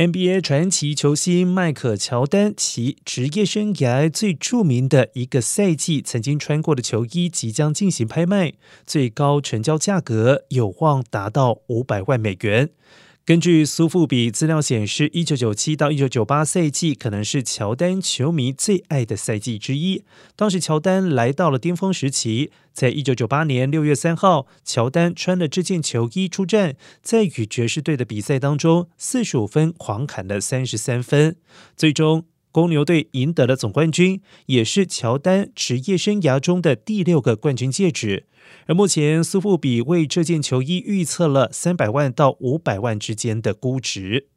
NBA 传奇球星迈克乔丹，其职业生涯最著名的一个赛季曾经穿过的球衣即将进行拍卖，最高成交价格有望达到五百万美元。根据苏富比资料显示，一九九七到一九九八赛季可能是乔丹球迷最爱的赛季之一。当时乔丹来到了巅峰时期，在一九九八年六月三号，乔丹穿了这件球衣出战，在与爵士队的比赛当中，四十五分狂砍了三十三分，最终公牛队赢得了总冠军，也是乔丹职业生涯中的第六个冠军戒指。而目前，苏富比为这件球衣预测了三百万到五百万之间的估值。